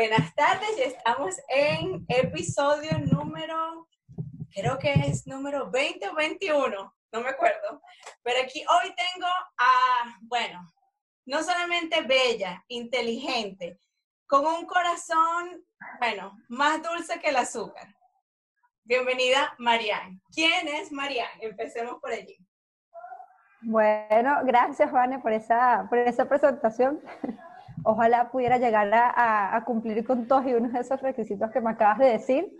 Buenas tardes, y estamos en episodio número, creo que es número 20 o 21, no me acuerdo. Pero aquí hoy tengo a, bueno, no solamente bella, inteligente, con un corazón, bueno, más dulce que el azúcar. Bienvenida, Marianne. ¿Quién es Marianne? Empecemos por allí. Bueno, gracias, Vane, por esa, por esa presentación. Ojalá pudiera llegar a, cumplir con todos y uno de esos requisitos que me acabas de decir.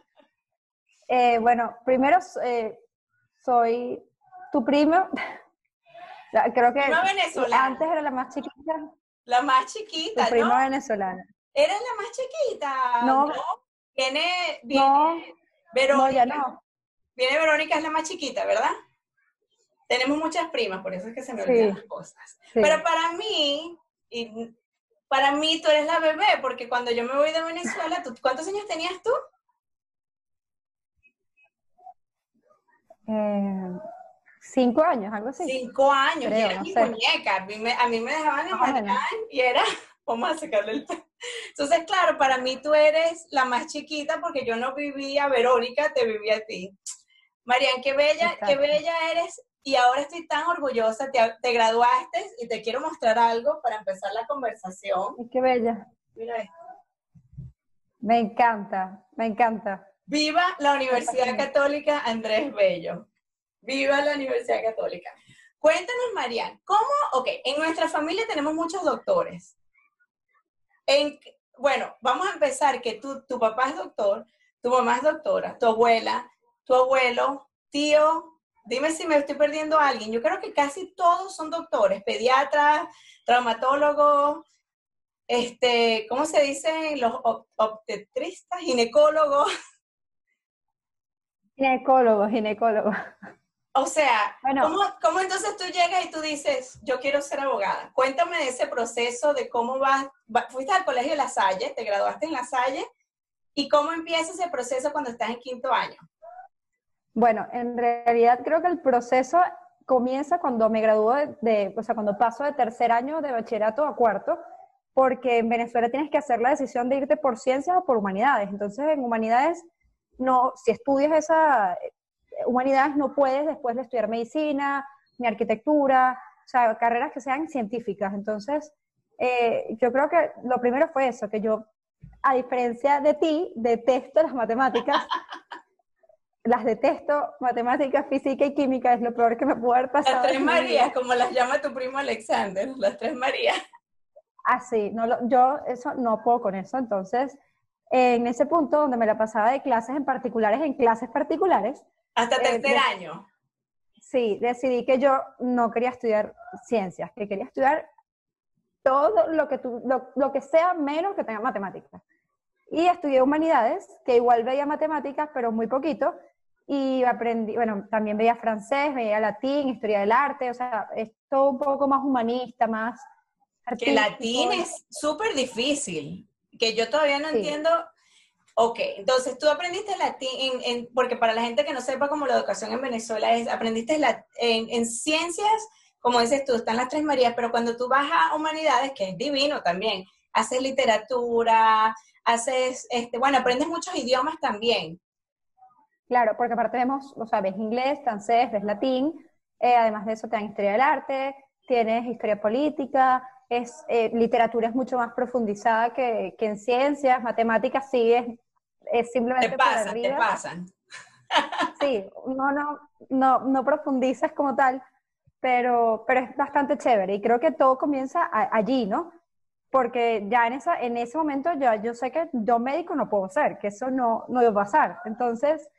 Eh, bueno, primero eh, soy tu primo. Creo que antes era la más chiquita. La más chiquita, tu prima venezolana. ¿Eres la más chiquita? No. ¿no? Viene, viene Verónica. No, ya no. Viene Verónica, es la más chiquita, ¿verdad? Tenemos muchas primas, por eso es que se me olvidan las cosas. Pero para mí, y para mí tú eres la bebé, porque cuando yo me voy de Venezuela, ¿cuántos años tenías tú? Eh, cinco años, algo así. Cinco años, y era mi muñeca. A mí me, a mí me dejaban en y era, vamos a sacarle el Entonces, claro, para mí tú eres la más chiquita porque yo no vivía Verónica, te vivía a ti. Marian, qué bella, qué bella eres y ahora estoy tan orgullosa, te, graduaste y te quiero mostrar algo para empezar la conversación. Qué bella. Mira esto. Me encanta, me encanta. Viva la Universidad Católica Andrés Bello. Viva la Universidad Católica. Cuéntanos, Marian, ¿cómo? Ok, en nuestra familia tenemos muchos doctores. En, bueno, vamos a empezar que tú, tu papá es doctor, tu mamá es doctora, tu abuela, tu abuelo, tío, Dime si me estoy perdiendo a alguien. Yo creo que casi todos son doctores, pediatras, traumatólogos, este, ¿cómo se dice? Los obstetristas, ginecólogos. Ginecólogos, ginecólogos. O sea, ¿cómo, entonces tú llegas y tú dices, yo quiero ser abogada? Cuéntame de ese proceso, de cómo vas, fuiste al colegio de La Salle, te graduaste en La Salle, y cómo empieza ese proceso cuando estás en quinto año. Bueno, en realidad creo que el proceso comienza cuando me gradúo de, o sea, cuando paso de tercer año de bachillerato a cuarto, porque en Venezuela tienes que hacer la decisión de irte por ciencias o por humanidades. Entonces, en humanidades, no, si estudias esa humanidades, no puedes después de estudiar medicina, ni arquitectura, o sea, carreras que sean científicas. Entonces, eh, yo creo que lo primero fue eso, que yo, a diferencia de ti, detesto las matemáticas. las detesto, matemáticas, física y química es lo peor que me puede haber pasado. Las tres Marías, como las llama tu primo Alexander, las tres Marías. Ah, sí, no, yo eso no puedo con eso, entonces en ese punto donde me la pasaba de clases en particulares, en clases particulares. Hasta eh, tercer año. Sí, decidí que yo no quería estudiar ciencias, que quería estudiar todo lo que, lo, lo que sea menos que tenga matemáticas. Y estudié humanidades, que igual veía matemáticas, pero muy poquito, y aprendí, bueno, también veía francés, veía latín, historia del arte, o sea, es todo un poco más humanista, más artístico. Que latín es súper difícil, que yo todavía no entiendo. Ok, entonces tú aprendiste latín, en, porque para la gente que no sepa cómo la educación en Venezuela es, aprendiste la, en, en ciencias, como dices tú, están las tres Marías, pero cuando tú vas a humanidades, que es divino también, haces literatura, haces, este, bueno, aprendes muchos idiomas también. Claro, porque aparte vemos, o sea, ves inglés, francés, ves latín, eh, además de eso te dan historia del arte, tienes historia política, es, eh, literatura es mucho más profundizada que, que en ciencias, matemáticas sí es, es simplemente te pasan, te pasan. Sí, no, no, no, no profundizas como tal, pero, pero es bastante chévere y creo que todo comienza allí, ¿no? Porque ya en, esa, en ese momento yo, yo sé que yo médico no puedo ser, que eso no, no iba a pasar. Entonces,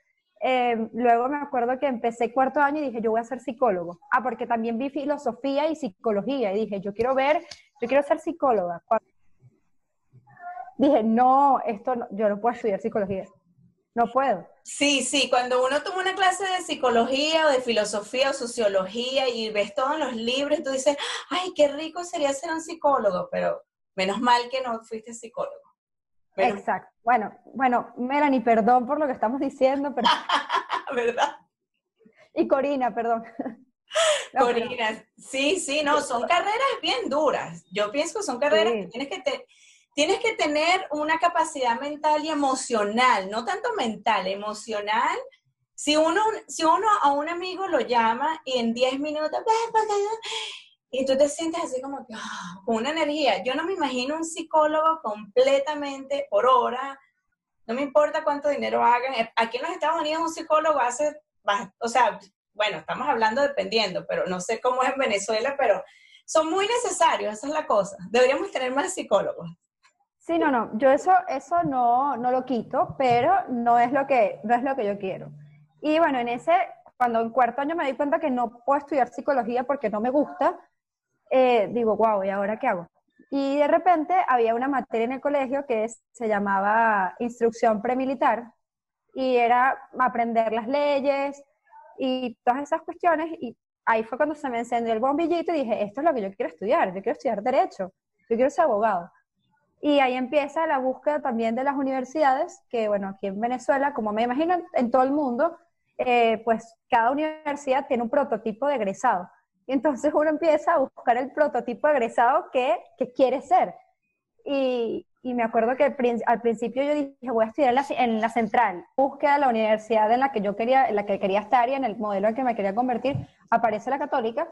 Em, luego me acuerdo que empecé cuarto año y dije, yo voy a ser psicólogo. Ah, porque también vi filosofía y psicología. Y dije, yo quiero ver, yo quiero ser psicóloga. Dije, no, esto yo no puedo estudiar psicología. No puedo. Sí, sí, cuando uno toma una clase de psicología o de filosofía o sociología y ves todos los libros, tú dices, ay, qué rico sería ser un psicólogo, pero menos mal que no fuiste psicólogo. Exacto. Bueno, bueno, Melanie, perdón por lo que estamos diciendo, pero... ¿Verdad? Y Corina, perdón. Corina, sí, sí, no, son carreras bien duras. Yo pienso que son carreras que tienes que tienes que tener una capacidad mental y emocional, no tanto mental, emocional. Si uno, si uno a un amigo lo llama y en 10 minutos, y tú te sientes así como que, ah, con una energía. Yo no me imagino un psicólogo completamente por hora, no me importa cuánto dinero hagan. Aquí en los Estados Unidos un psicólogo hace, o sea, bueno, estamos hablando dependiendo, pero no sé cómo es en Venezuela, pero son muy necesarios, esa es la cosa. Deberíamos tener más psicólogos. Sí, no, no, yo eso, eso no, no lo quito, pero no es, lo que, no es lo que yo quiero. Y bueno, en ese, cuando en cuarto año me di cuenta que no puedo estudiar psicología porque no me gusta, eh, digo, wow, ¿y ahora qué hago? Y de repente había una materia en el colegio que se llamaba instrucción premilitar y era aprender las leyes y todas esas cuestiones. Y ahí fue cuando se me encendió el bombillito y dije, esto es lo que yo quiero estudiar, yo quiero estudiar derecho, yo quiero ser abogado. Y ahí empieza la búsqueda también de las universidades, que bueno, aquí en Venezuela, como me imagino en todo el mundo, eh, pues cada universidad tiene un prototipo de egresado. Y entonces uno empieza a buscar el prototipo egresado que, que quiere ser. Y, y, me acuerdo que al principio yo dije, voy a estudiar en la, en la, central. Búsqueda la universidad en la que yo quería, en la que quería estar y en el modelo en que me quería convertir. Aparece la católica.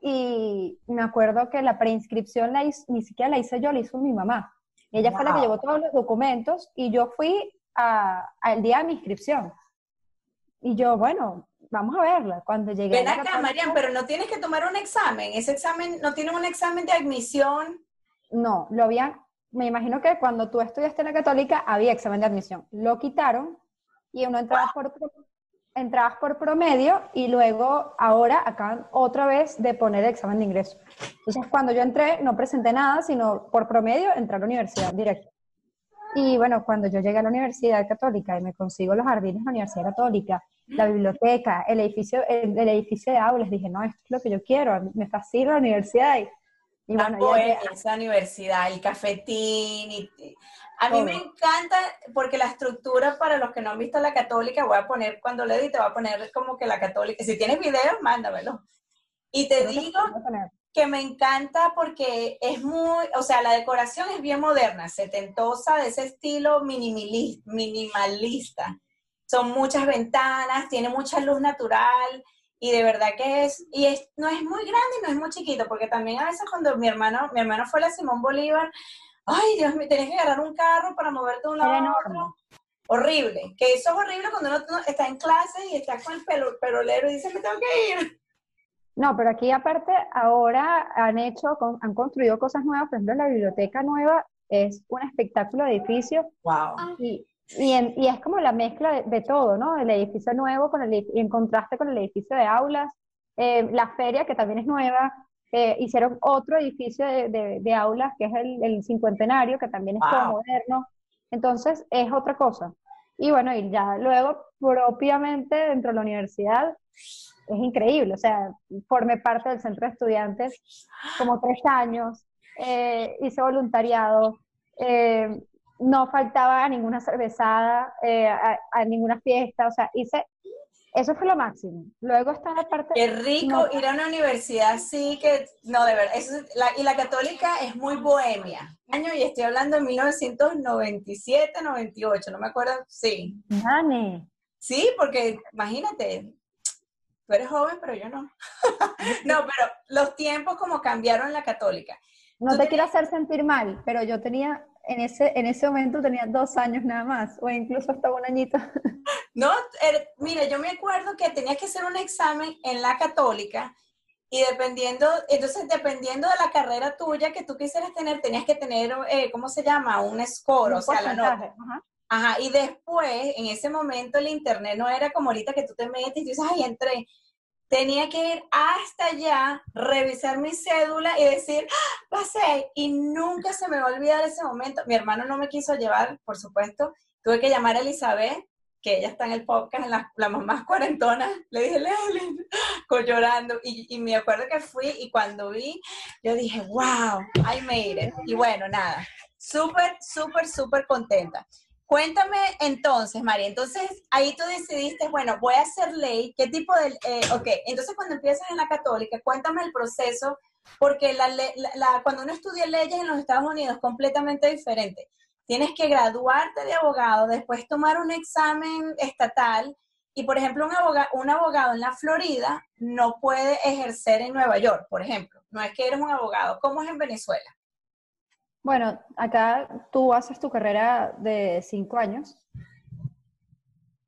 Y me acuerdo que la preinscripción la ni siquiera la hice yo, la hizo mi mamá. Ella fue la que llevó todos los documentos y yo fui al día de mi inscripción. Y yo, bueno, vamos a verla. Cuando llegué Ven acá, Marian, pero no tienes que tomar un examen. Ese examen, ¿no tiene un examen de admisión? No, lo habían, me imagino que cuando tú estudiaste en la católica había examen de admisión. Lo quitaron y uno entraba por, entrabas por promedio y luego ahora acaban otra vez de poner el examen de ingreso. Entonces cuando yo entré no presenté nada, sino por promedio entré a la universidad directo. Y bueno, cuando yo llegué a la Universidad Católica y me consigo los jardines de la Universidad Católica, la biblioteca, el edificio, el, edificio de aulas, dije, no, esto es lo que yo quiero, me fascina la universidad. Y, y bueno, esa universidad, el cafetín. Y, a mí me encanta porque la estructura, para los que no han visto la católica, voy a poner, cuando le edite, voy a poner como que la católica. Si tienes videos, mándamelo. Y te digo que me encanta porque es muy, o sea, la decoración es bien moderna, setentosa, de ese estilo minimalista. Son muchas ventanas, tiene mucha luz natural y de verdad que es, y es, no es muy grande y no es muy chiquito, porque también a veces cuando mi hermano, mi hermano fue a la Simón Bolívar, ay Dios mío, tienes que agarrar un carro para moverte de un lado a otro. Horrible, que eso es horrible cuando uno está en clase y está con el pelo, perolero y dice, me tengo que ir. No, pero aquí aparte ahora han hecho, han construido cosas nuevas, por ejemplo la biblioteca nueva es un espectáculo de edificio. Wow. Y, y, es como la mezcla de, todo, ¿no? El edificio nuevo con el, en contraste con el edificio de aulas, eh, la feria que también es nueva, eh, hicieron otro edificio de, de, aulas que es el, el, cincuentenario, que también es todo moderno. Entonces es otra cosa. Y bueno, y ya luego propiamente dentro de la universidad es increíble, o sea, formé parte del centro de estudiantes como tres años, eh, hice voluntariado, eh, no faltaba a ninguna cervezada, eh, a, ninguna fiesta, o sea, hice, eso fue lo máximo. Luego está la parte... Qué rico ir a una universidad así que, no, de verdad, eso, y la católica es muy bohemia. Año, y estoy hablando de 1997, 98, no me acuerdo, sí. Dani. Sí, porque imagínate, tú eres joven, pero yo no. no, pero los tiempos como cambiaron en la católica. No te quiero hacer sentir mal, pero yo tenía, en ese, en ese momento tenía dos años nada más, o incluso hasta un añito. no, er, mira, yo me acuerdo que tenías que hacer un examen en la católica y dependiendo, entonces dependiendo de la carrera tuya que tú quisieras tener, tenías que tener, eh, ¿cómo se llama? Un score, o sea, la nota. Ajá. Ajá, y después, en ese momento, el internet no era como ahorita que tú te metes y dices, ay, entré. Tenía que ir hasta allá, revisar mi cédula y decir, ¡Ah, pasé. Y nunca se me va a olvidar ese momento. Mi hermano no me quiso llevar, por supuesto. Tuve que llamar a Elizabeth, que ella está en el podcast, en las la mamás cuarentonas. Le dije, Lely, llorando. Y, y me acuerdo que fui y cuando vi, yo dije, wow, I made it. Y bueno, nada, súper, súper, súper contenta. Cuéntame entonces, María, entonces ahí tú decidiste, bueno, voy a hacer ley, ¿qué tipo de, eh, ok, entonces cuando empiezas en la católica, cuéntame el proceso, porque cuando uno estudia leyes en los Estados Unidos es completamente diferente. Tienes que graduarte de abogado, después tomar un examen estatal y, por ejemplo, un abogado, un abogado en la Florida no puede ejercer en Nueva York, por ejemplo. No es que eres un abogado. ¿Cómo es en Venezuela? Bueno, acá tú haces tu carrera de cinco años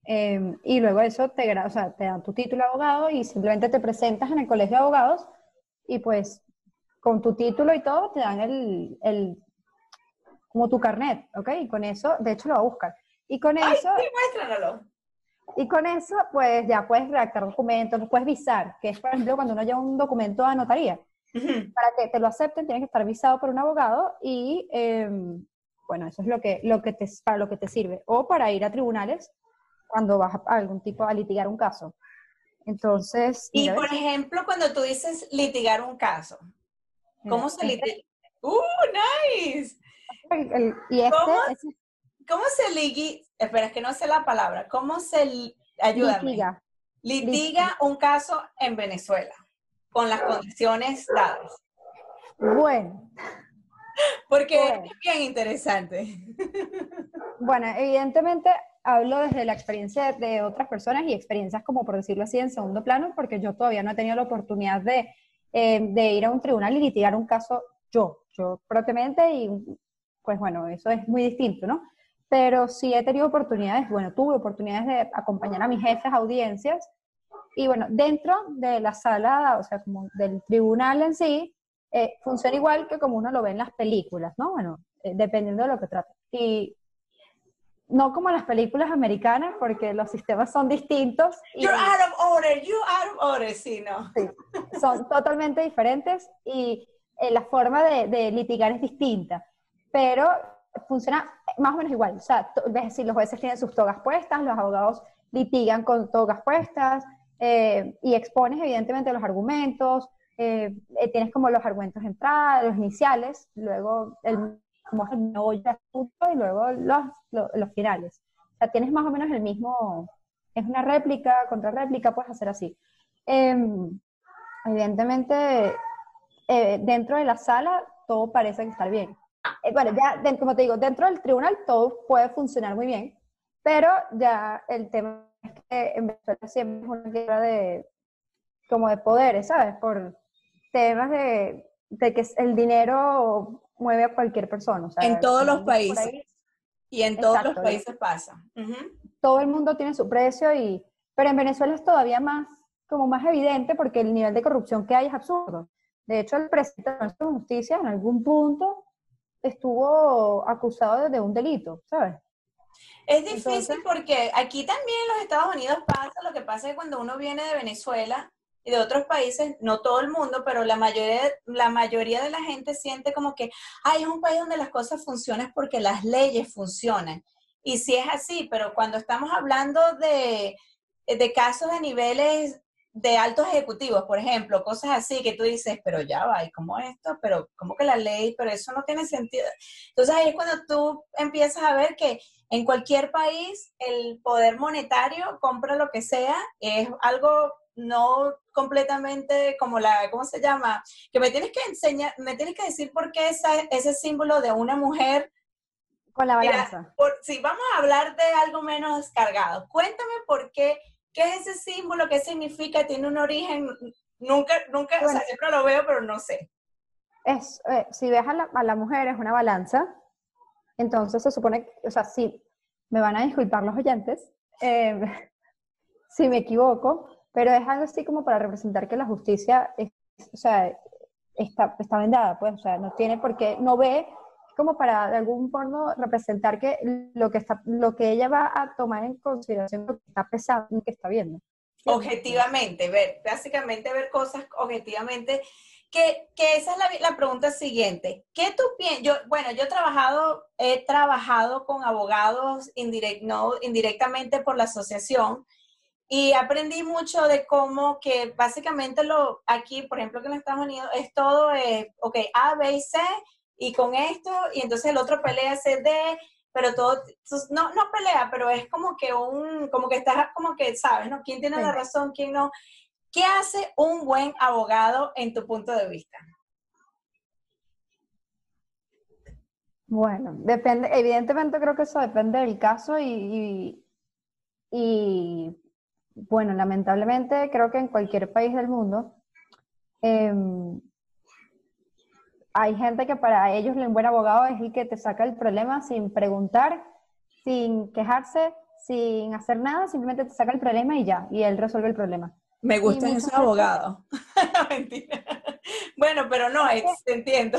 em, y luego eso te, o sea, te dan tu título de abogado y simplemente te presentas en el colegio de abogados y pues con tu título y todo te dan el, el como tu carnet, ¿ok? Y con eso, de hecho lo va a buscar. Y con eso... Sí, muéstranlo. Y con eso, pues ya puedes redactar documentos, puedes visar, que es, por ejemplo, cuando uno lleva un documento a notaría. Para que te lo acepten, tienes que estar visado por un abogado y, em, bueno, eso es lo que, lo que te, para lo que te sirve. O para ir a tribunales cuando vas a algún tipo a litigar un caso. Entonces. Y por ejemplo, cuando tú dices litigar un caso, ¿cómo se litiga? ¡Uh, nice! y este, ¿Cómo, ¿Cómo, se litiga? Espera, es que no sé la palabra. ¿Cómo se. Ayúdame. Litiga. Litiga un caso en Venezuela con las condiciones dadas. Bueno. Porque es bien interesante. Bueno, evidentemente hablo desde la experiencia de otras personas y experiencias como por decirlo así en segundo plano, porque yo todavía no he tenido la oportunidad de, eh, de ir a un tribunal y litigar un caso yo, yo propiamente y pues bueno, eso es muy distinto, ¿no? Pero sí he tenido oportunidades, bueno, tuve oportunidades de acompañar a mis jefes a audiencias y bueno, dentro de la sala, o sea, como del tribunal en sí, eh, funciona igual que como uno lo ve en las películas, ¿no? Bueno, eh, dependiendo de lo que trate. Y no como las películas americanas, porque los sistemas son distintos. You're out of order, you're out of order, sí, ¿no? Sí, son totalmente diferentes y eh, la forma de, de, litigar es distinta, pero funciona más o menos igual. O sea, es decir, los jueces tienen sus togas puestas, los abogados litigan con togas puestas, eh, y expones evidentemente los argumentos, eh, eh, tienes como los argumentos de entrada, los iniciales, luego el, como el y luego los, los, finales. O sea, tienes más o menos el mismo, es una réplica, contra réplica, puedes hacer así. Em, evidentemente, dentro de la sala todo parece que está bien. bueno, ya, como te digo, dentro del tribunal todo puede funcionar muy bien, pero ya el tema que en Venezuela siempre es una guerra de, como de poderes, ¿sabes? Por temas de, de que el dinero mueve a cualquier persona. en todos los países. y en todos los países pasa. Todo el mundo tiene su precio, y, pero en Venezuela es todavía más, como más evidente porque el nivel de corrupción que hay es absurdo. De hecho, el presidente de justicia en algún punto estuvo acusado de un delito, ¿sabes? Es difícil porque aquí también en los Estados Unidos pasa, lo que pasa es que cuando uno viene de Venezuela y de otros países, no todo el mundo, pero la mayoría, la mayoría de la gente siente como que, hay es un país donde las cosas funcionan porque las leyes funcionan. Y sí es así, pero cuando estamos hablando de, de casos de niveles de altos ejecutivos, por ejemplo, cosas así que tú dices, pero ya va, ¿y cómo esto? Pero ¿cómo que la ley? Pero eso no tiene sentido. Entonces ahí es cuando tú empiezas a ver que en cualquier país el poder monetario compra lo que sea, es algo no completamente como la, ¿cómo se llama? Que me tienes que enseñar, me tienes que decir por qué esa, ese símbolo de una mujer con la balanza. si vamos a hablar de algo menos cargado, cuéntame por qué ¿Qué es ese símbolo? ¿Qué significa? ¿Tiene un origen? Nunca, nunca, o sea, siempre lo veo, pero no sé. Es, eh, si ves a la, mujer es una balanza, entonces se supone, o sea, sí, me van a disculpar los oyentes, em, si me equivoco, pero es algo así como para representar que la justicia, o sea, está, está vendada, pues, o sea, no tiene por qué, no ve como para de algún modo representar que lo que está, lo que ella va a tomar en consideración lo que está pesando y que está viendo. Objetivamente, ver, básicamente ver cosas objetivamente. Que, que esa es la, la, pregunta siguiente. ¿Qué tú piensas? Yo, bueno, yo he trabajado, he trabajado con abogados indirect, no, indirectamente por la asociación y aprendí mucho de cómo que básicamente lo aquí, por ejemplo, que en Estados Unidos es todo, eh, ok, A, B y C, y con esto, y entonces el otro pelea CD, pero todo, no, no pelea, pero es como que un, como que estás, como que sabes, ¿no? ¿Quién tiene la razón, quién no? ¿Qué hace un buen abogado en tu punto de vista? Bueno, depende, evidentemente creo que eso depende del caso y, y, bueno, lamentablemente creo que en cualquier país del mundo em, hay gente que para ellos un buen abogado es el que te saca el problema sin preguntar, sin quejarse, sin hacer nada, simplemente te saca el problema y ya, y él resuelve el problema. Me gustan esos abogados. Mentira. Bueno, pero no, es, entiendo.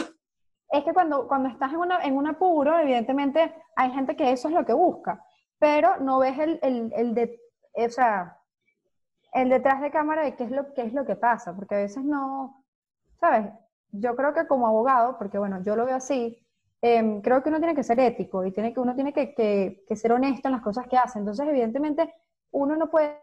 Es que cuando, cuando estás en, una, en un apuro, evidentemente hay gente que eso es lo que busca, pero no ves el, el, el de, o sea, el detrás de cámara de qué es lo, qué es lo que pasa, porque a veces no, ¿sabes? Yo creo que como abogado, porque bueno, yo lo veo así, em, creo que uno tiene que ser ético y tiene que, uno tiene que, que, ser honesto en las cosas que hace. Entonces, evidentemente, uno no puede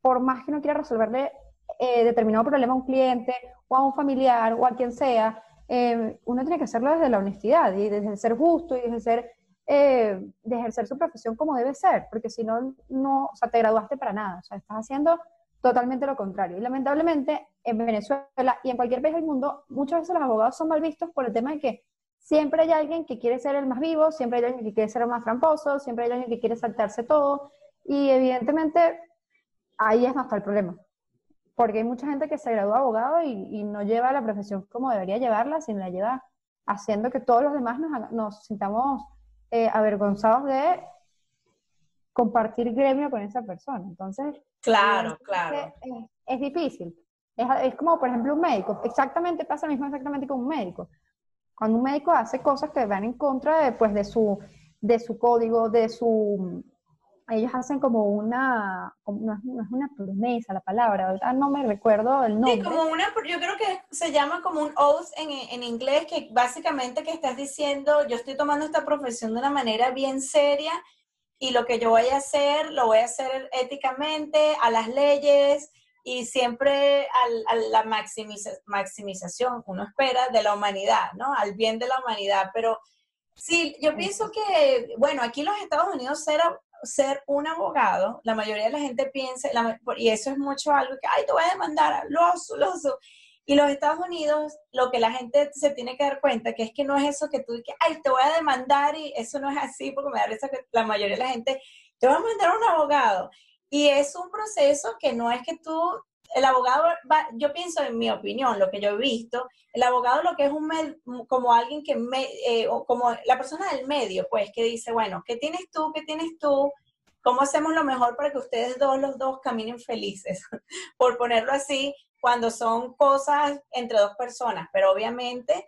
por más que no quiera resolverle eh, determinado problema a un cliente o a un familiar o a quien sea, eh, uno tiene que hacerlo desde la honestidad y desde ser justo y desde ser, eh, de ejercer su profesión como debe ser, porque si no, no, o sea, te graduaste para nada, o sea, estás haciendo totalmente lo contrario. Y lamentablemente en Venezuela y en cualquier país del mundo, muchas veces los abogados son mal vistos por el tema de que siempre hay alguien que quiere ser el más vivo, siempre hay alguien que quiere ser el más tramposo, siempre hay alguien que quiere saltarse todo. Y evidentemente ahí es donde está el problema. Porque hay mucha gente que se gradúa abogado y, no lleva la profesión como debería llevarla, sino la lleva haciendo que todos los demás nos, nos sintamos eh, avergonzados de compartir gremio con esa persona. Entonces, claro, claro. Es, es difícil. Es, es, como, por ejemplo, un médico. Exactamente pasa lo mismo exactamente con un médico. Cuando un médico hace cosas que van en contra de, pues, de, su, de su código, de su ellos hacen como una, no, es, una promesa la palabra, no me recuerdo el nombre. Sí, como una, yo creo que se llama como un oath en, en, inglés, que básicamente que estás diciendo, yo estoy tomando esta profesión de una manera bien seria y lo que yo voy a hacer, lo voy a hacer éticamente, a las leyes y siempre a, la maximización, uno espera, de la humanidad, ¿no? Al bien de la humanidad, pero... Sí, yo pienso que, bueno, aquí en los Estados Unidos cero ser un abogado, la mayoría de la gente piensa, y eso es mucho algo que, ay, te voy a demandar, lo lo Y los Estados Unidos, lo que la gente se tiene que dar cuenta, que es que no es eso que tú dices, ay, te voy a demandar, y eso no es así, porque me da risa que la mayoría de la gente, te va a mandar a un abogado. Y es un proceso que no es que tú, el abogado, yo pienso en mi opinión, lo que yo he visto, el abogado lo que es un como alguien que, me, eh, como la persona del medio, pues, que dice, bueno, ¿qué tienes tú? ¿Qué tienes tú? ¿Cómo hacemos lo mejor para que ustedes dos, los dos, caminen felices? Por ponerlo así, cuando son cosas entre dos personas, pero obviamente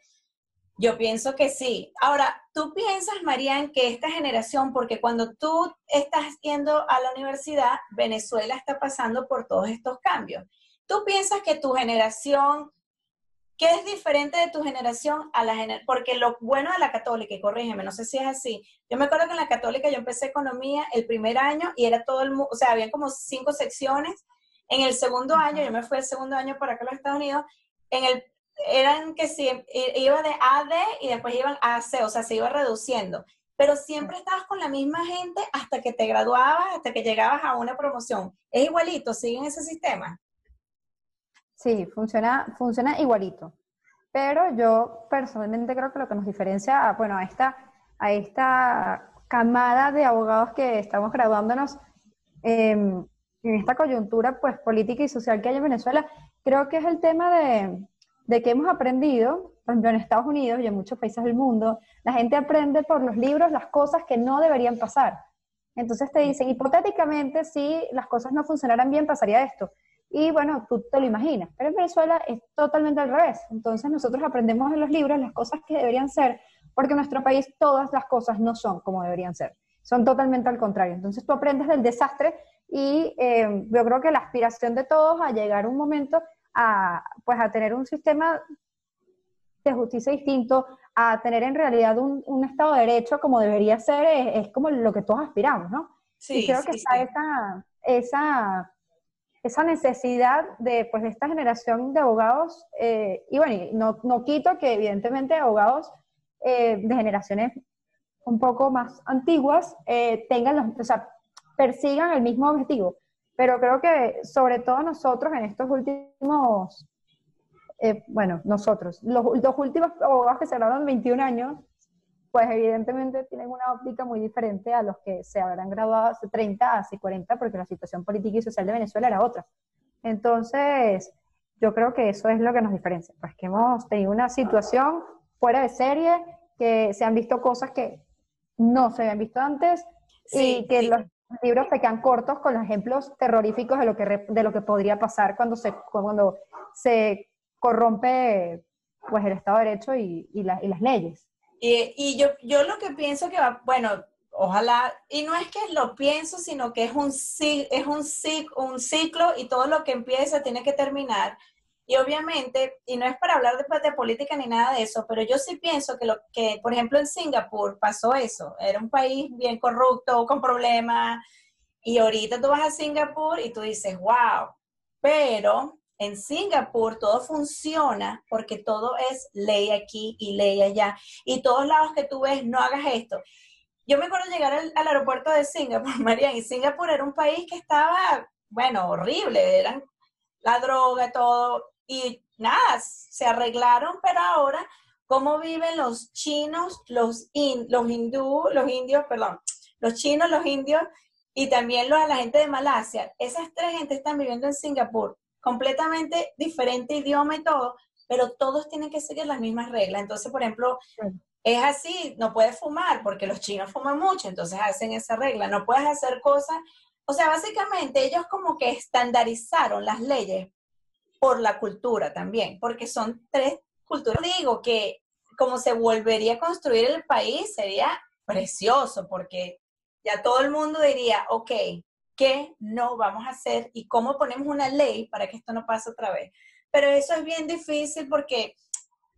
yo pienso que sí. Ahora, tú piensas, Marian, que esta generación, porque cuando tú estás yendo a la universidad, Venezuela está pasando por todos estos cambios. ¿Tú piensas que tu generación ¿Qué es diferente de tu generación a la generación? Porque lo bueno de la católica, y corrígeme, no sé si es así. Yo me acuerdo que en la católica yo empecé economía el primer año y era todo el mundo, o sea, había como cinco secciones. En el segundo año, yo me fui el segundo año para acá a los Estados Unidos, en el, eran que sí, iba de A a D y después iban a C, o sea, se iba reduciendo. Pero siempre estabas con la misma gente hasta que te graduabas, hasta que llegabas a una promoción. Es igualito, siguen ese sistema. Sí, funciona, funciona igualito. Pero yo personalmente creo que lo que nos diferencia, bueno, a esta, a esta camada de abogados que estamos graduándonos em, en esta coyuntura pues política y social que hay en Venezuela, creo que es el tema de, de que hemos aprendido, por ejemplo en Estados Unidos y en muchos países del mundo, la gente aprende por los libros las cosas que no deberían pasar. Entonces te dicen, hipotéticamente, si las cosas no funcionaran bien, pasaría esto. Y bueno, tú te lo imaginas, pero en Venezuela es totalmente al revés. Entonces nosotros aprendemos en los libros las cosas que deberían ser, porque en nuestro país todas las cosas no son como deberían ser, son totalmente al contrario. Entonces tú aprendes del desastre y eh, yo creo que la aspiración de todos a llegar un momento a, pues, a tener un sistema de justicia distinto, a tener en realidad un, un Estado de Derecho como debería ser, es, como lo que todos aspiramos, ¿no? Sí, y creo que está esa, esa esa necesidad de, pues, de esta generación de abogados, eh, y bueno, no, no, quito que evidentemente abogados eh, de generaciones un poco más antiguas eh, tengan los, o sea, persigan el mismo objetivo, pero creo que sobre todo nosotros en estos últimos, bueno, nosotros, los, los últimos abogados que se graduaron 21 años, pues evidentemente tienen una óptica muy diferente a los que se habrán graduado hace 30, hace 40, porque la situación política y social de Venezuela era otra. Entonces, yo creo que eso es lo que nos diferencia, pues que hemos tenido una situación fuera de serie, que se han visto cosas que no se habían visto antes y que los libros se quedan cortos con los ejemplos terroríficos de lo que, de lo que podría pasar cuando se, cuando se corrompe pues, el Estado de Derecho y, y, y las leyes. Y, y, yo, yo lo que pienso que va, bueno, ojalá, y no es que lo pienso, sino que es un, es un, un ciclo y todo lo que empieza tiene que terminar. Y obviamente, y no es para hablar de, de, política ni nada de eso, pero yo sí pienso que, lo, que, por ejemplo, en Singapur pasó eso. Era un país bien corrupto, con problemas, y ahorita tú vas a Singapur y tú dices, wow, pero en Singapur todo funciona porque todo es ley aquí y ley allá. Y todos lados que tú ves, no hagas esto. Yo me acuerdo llegar al, al aeropuerto de Singapur, María, y Singapur era un país que estaba, bueno, horrible, eran la droga, todo y nada, se arreglaron, pero ahora, ¿cómo viven los chinos, los, los hindú, los indios, perdón, los chinos, los indios y también los, la gente de Malasia? Esas tres gente están viviendo en Singapur, completamente diferente idioma y todo, pero todos tienen que seguir las mismas reglas. Entonces, por ejemplo, es así, no puedes fumar porque los chinos fuman mucho, entonces hacen esa regla, no puedes hacer cosas, o sea, básicamente ellos como que estandarizaron las leyes por la cultura también, porque son tres culturas. Digo que como se volvería a construir el país sería precioso, porque ya todo el mundo diría, ok, ¿qué no vamos a hacer y cómo ponemos una ley para que esto no pase otra vez? Pero eso es bien difícil porque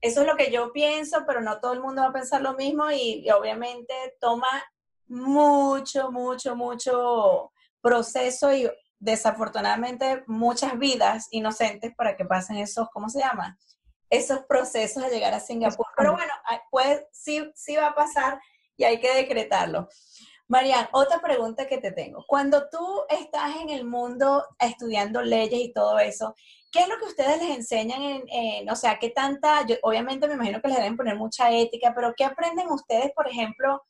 eso es lo que yo pienso, pero no todo el mundo va a pensar lo mismo y, y obviamente toma mucho, mucho, mucho proceso y desafortunadamente muchas vidas inocentes para que pasen esos, ¿cómo se llama? Esos procesos de llegar a Singapur. Pero bueno, pues sí, sí va a pasar y hay que decretarlo. Marian, otra pregunta que te tengo. Cuando tú estás en el mundo estudiando leyes y todo eso, ¿qué es lo que ustedes les enseñan en, o sea, qué tanta, obviamente me imagino que les deben poner mucha ética, pero ¿qué aprenden ustedes, por ejemplo?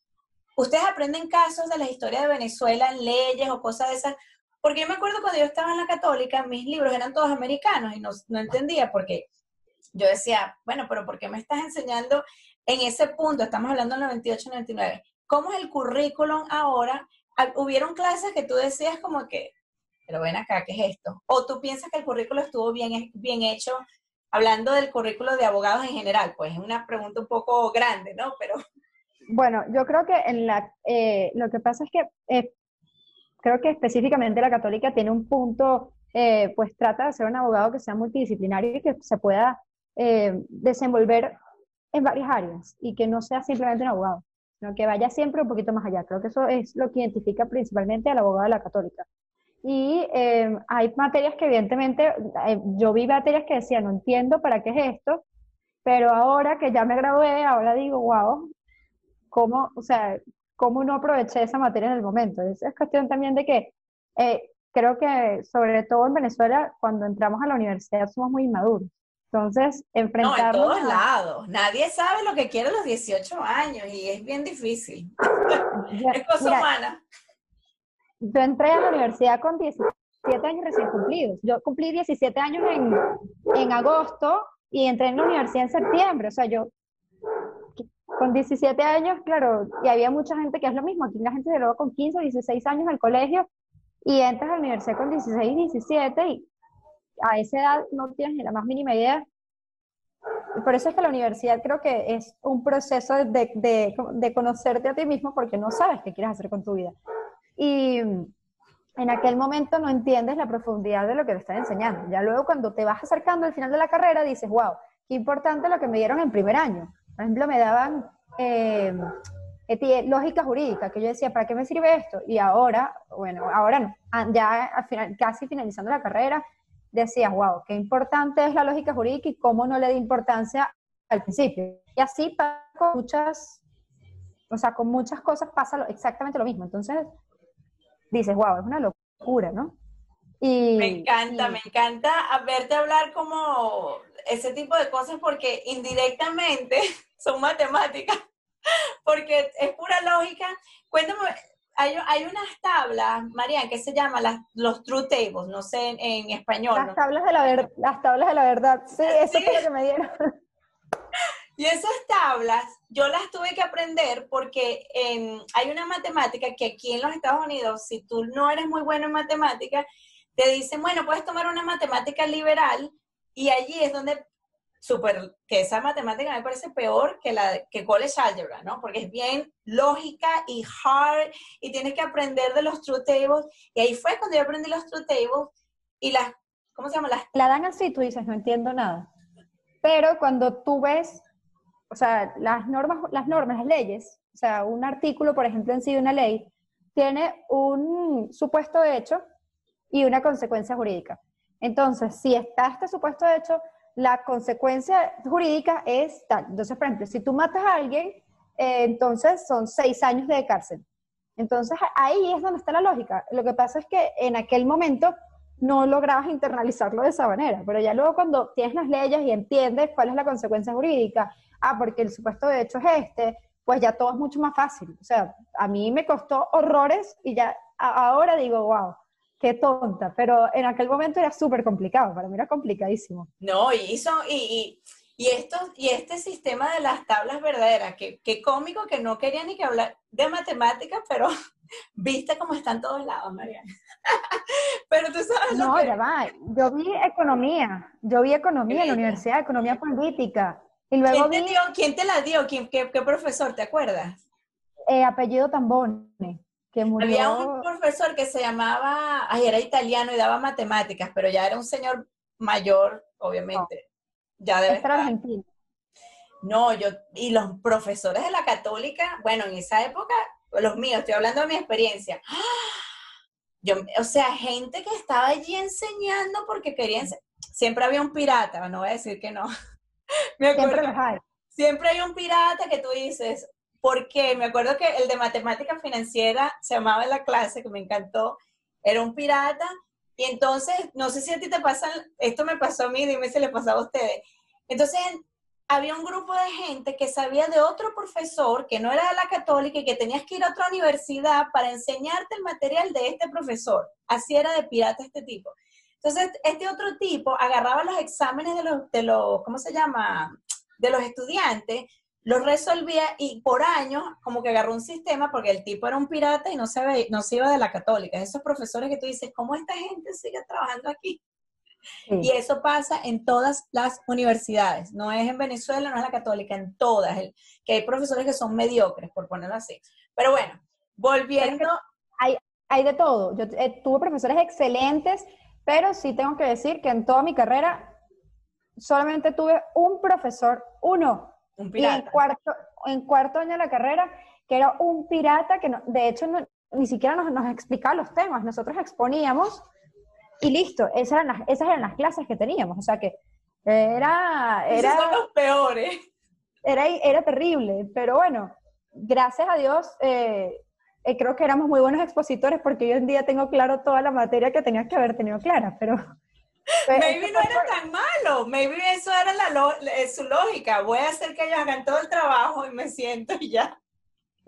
¿Ustedes aprenden casos de la historia de Venezuela en leyes o cosas de esas? Porque yo me acuerdo cuando yo estaba en la católica, mis libros eran todos americanos y no, no entendía porque yo decía, bueno, pero ¿por qué me estás enseñando en ese punto? Estamos hablando del 98, 99. ¿Cómo es el currículum ahora? Ah, hubieron clases que tú decías como que, pero ven acá, ¿qué es esto? O tú piensas que el currículo estuvo bien, bien hecho, hablando del currículo de abogados en general, pues es una pregunta un poco grande, ¿no? Pero... Bueno, yo creo que en la, eh, lo que pasa es que eh, creo que específicamente la católica tiene un punto, eh, pues trata de ser un abogado que sea multidisciplinario y que se pueda eh, desenvolver en varias áreas y que no sea simplemente un abogado, sino que vaya siempre un poquito más allá. Creo que eso es lo que identifica principalmente al abogado de la católica. Y eh, hay materias que evidentemente, yo vi materias que decía, no entiendo para qué es esto, pero ahora que ya me gradué, ahora digo, wow, ¿cómo, o sea, cómo no aproveché esa materia en el momento. Es, es cuestión también de que eh, creo que sobre todo en Venezuela, cuando entramos a la universidad somos muy inmaduros. Entonces, enfrentarnos... No, en todos lados. Nadie sabe lo que quiere a los 18 años y es bien difícil. es cosa humana. Yo entré a la universidad con 17 años recién cumplidos. Yo cumplí 17 años en, en agosto y entré en la universidad en septiembre. O sea, yo con 17 años, claro, y había mucha gente que es lo mismo. Aquí la gente se luego con 15 o 16 años al colegio y entras a la universidad con 16, 17 y a esa edad no tienes ni la más mínima idea. Por eso es que la universidad creo que es un proceso de, de, de conocerte a ti mismo porque no sabes qué quieres hacer con tu vida. Y en aquel momento no entiendes la profundidad de lo que te están enseñando. Ya luego cuando te vas acercando al final de la carrera dices, wow, qué importante lo que me dieron en primer año. Por ejemplo, me daban eh, lógica jurídica, que yo decía, ¿para qué me sirve esto? Y ahora, bueno, ahora no, ah, ya al final, casi finalizando la carrera, decía, wow, qué importante es la lógica jurídica y cómo no le di importancia al principio. Y así con muchas, o sea, con muchas cosas pasa exactamente lo mismo. Entonces, dices, wow, es una locura, ¿no? Y, me encanta, me encanta verte hablar como ese tipo de cosas porque indirectamente son matemáticas. porque es pura lógica. Cuéntame, hay, hay unas tablas, Marian, que se llaman las, los true tables, no sé en, español. Las, tablas de la ver, las tablas de la verdad, sí, eso es lo que me dieron. Y esas tablas yo las tuve que aprender porque hay una matemática que aquí en los Estados Unidos, si tú no eres muy bueno en matemática, te dicen, bueno, puedes tomar una matemática liberal y allí es donde super, que esa matemática me parece peor que la que college algebra, ¿no? Porque es bien lógica y hard y tienes que aprender de los true tables. Y ahí fue cuando yo aprendí los true tables y las, ¿cómo se llama? Las... La dan así, tú dices, no entiendo nada. Pero cuando tú ves o sea, las normas, las normas, las leyes, o sea, un artículo, por ejemplo, en sí de una ley, tiene un supuesto hecho y una consecuencia jurídica. Entonces, si está este supuesto hecho, la consecuencia jurídica es tal. Entonces, por ejemplo, si tú matas a alguien, eh, entonces son seis años de cárcel. Entonces, ahí es donde está la lógica. Lo que pasa es que en aquel momento no lograbas internalizarlo de esa manera, pero ya luego cuando tienes las leyes y entiendes cuál es la consecuencia jurídica ah, porque el supuesto de hecho es este, pues ya todo es mucho más fácil. O sea, a mí me costó horrores y ya ahora digo, wow, qué tonta, pero en aquel momento era súper complicado, para mí era complicadísimo. No, y, hizo, y, y, esto, y este sistema de las tablas verdaderas, qué que cómico que no quería ni que hablar de matemáticas, pero viste cómo están todos lados, Mariana. pero tú sabes no, ya va, yo vi economía, yo vi economía en la universidad, economía política, luego ¿Quién, te la dio? ¿Quién, qué, profesor? ¿Te acuerdas? Eh, apellido Tambone, que murió. Había un profesor que se llamaba, ay, era italiano y daba matemáticas, pero ya era un señor mayor, obviamente. Ya debe estar. argentino. No, yo, y los profesores de la católica, bueno, en esa época, los míos, estoy hablando de mi experiencia. Yo, o sea, gente que estaba allí enseñando porque querían, siempre había un pirata, no voy a decir que no, siempre hay. Siempre hay un pirata que tú dices, ¿por qué? Me acuerdo que el de matemática financiera se llamaba en la clase, que me encantó, era un pirata, y entonces, no sé si a ti te pasa, esto me pasó a mí, dime si le pasaba a ustedes. Entonces, había un grupo de gente que sabía de otro profesor que no era de la católica y que tenías que ir a otra universidad para enseñarte el material de este profesor. Así era de pirata este tipo. Entonces, este otro tipo agarraba los exámenes de los, de los, ¿cómo se llama? De los estudiantes, los resolvía y por años como que agarró un sistema porque el tipo era un pirata y no se, ve, no se iba de la católica. Esos profesores que tú dices, ¿cómo esta gente sigue trabajando aquí? Y eso pasa en todas las universidades, no es en Venezuela, no es la católica, en todas, el, que hay profesores que son mediocres, por ponerlo así. Pero bueno, volviendo... Hay, hay de todo. Yo eh, tuve profesores excelentes pero sí tengo que decir que en toda mi carrera solamente tuve un profesor, uno, un pirata. Y en cuarto, en cuarto año de la carrera, que era un pirata que de hecho ni siquiera nos, nos, explicaba los temas, nosotros exponíamos y listo, esas eran las, esas eran las clases que teníamos, o sea que era... era Esos son los peores. Era, era terrible, pero bueno, gracias a Dios eh, eh, creo que éramos muy buenos expositores porque hoy en día tengo claro toda la materia que tenías que haber tenido clara, pero... maybe no era tan malo, maybe eso era la su lógica, voy a hacer que ellos hagan todo el trabajo y me siento y ya.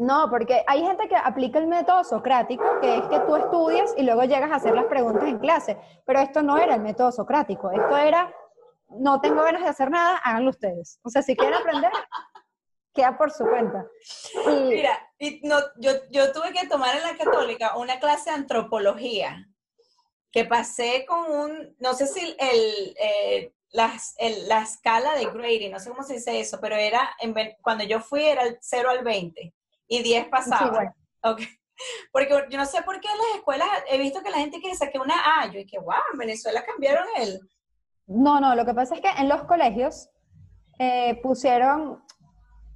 No, porque hay gente que aplica el método socrático, que es que tú estudias y luego llegas a hacer las preguntas en clase, pero esto no era el método socrático, esto era, no tengo ganas de hacer nada, háganlo ustedes. O sea, si quieren aprender, queda por su cuenta. Mira, y no, yo, yo tuve que tomar en la católica una clase de antropología, que pasé con un, no sé si el, eh, la escala de grading, no sé cómo se dice eso, pero era, en, cuando yo fui era el 0 al 20 y 10 pasaba. okay. Porque yo no sé por qué en las escuelas he visto que la gente quiere sacar una A, yo dije, wow, en Venezuela cambiaron el... No, no, lo que pasa es que en los colegios eh, pusieron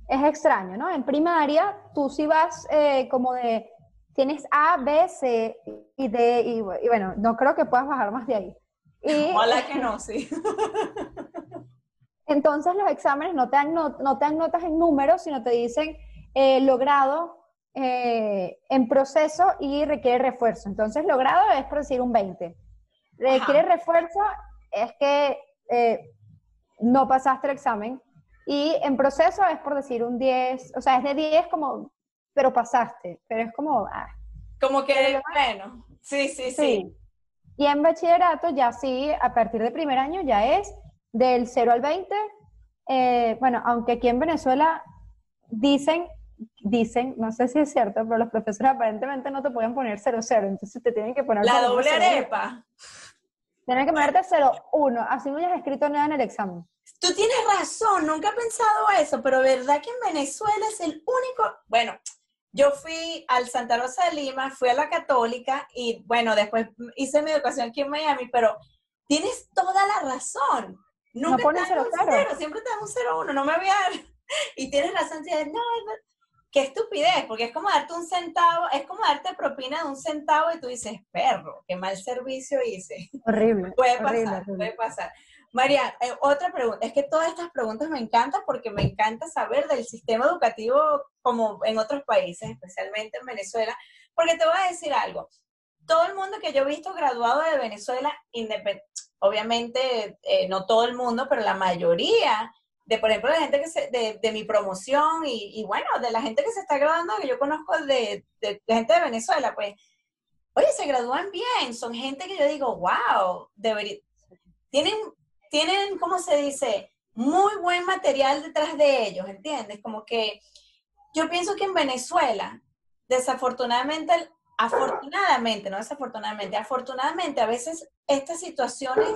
es extraño, ¿no? En primaria, tú sí vas eh, como de, tienes A, B, C y D, y, bueno, no creo que puedas bajar más de ahí. Y, Ojalá que no, sí. Entonces los exámenes no te dan, no, te dan notas en números, sino te dicen eh, logrado eh, en proceso y requiere refuerzo. Entonces logrado es por decir un 20. Requiere refuerzo es que no pasaste el examen Y en proceso es por decir un 10, o sea, es de 10 como, pero pasaste, pero es como... Ah. Como que, bueno, sí, sí, sí, Y en bachillerato ya sí, a partir del primer año ya es del 0 al 20. Eh, bueno, aunque aquí en Venezuela dicen, dicen, no sé si es cierto, pero los profesores aparentemente no te pueden poner 0-0, entonces te tienen que poner... La doble arepa. Tienen que ponerte 0-1, así no hayas escrito nada en el examen. Tú tienes razón, nunca he pensado eso, pero verdad que en Venezuela es el único, bueno, yo fui al Santa Rosa de Lima, fui a la Católica y bueno, después hice mi educación aquí en Miami, pero tienes toda la razón. Nunca no pones cero, cero. siempre te dan un 0-1, no me había... Y tienes razón, no, qué estupidez, porque es como darte un centavo, es como darte propina de un centavo y tú dices, perro, qué mal servicio hice. Horrible. puede pasar, puede pasar. María, eh, otra pregunta. Es que todas estas preguntas me encantan porque me encanta saber del sistema educativo como en otros países, especialmente en Venezuela, porque te voy a decir algo. Todo el mundo que yo he visto graduado de Venezuela, obviamente eh, no todo el mundo, pero la mayoría de, por ejemplo, la gente que se, de, mi promoción y, y, bueno, de la gente que se está graduando, que yo conozco de, de, de gente de Venezuela, pues, oye, se gradúan bien, son gente que yo digo, wow, debería, tienen tienen, ¿cómo se dice? Muy buen material detrás de ellos, ¿entiendes? Como que yo pienso que en Venezuela, desafortunadamente, afortunadamente, no desafortunadamente, afortunadamente a veces estas situaciones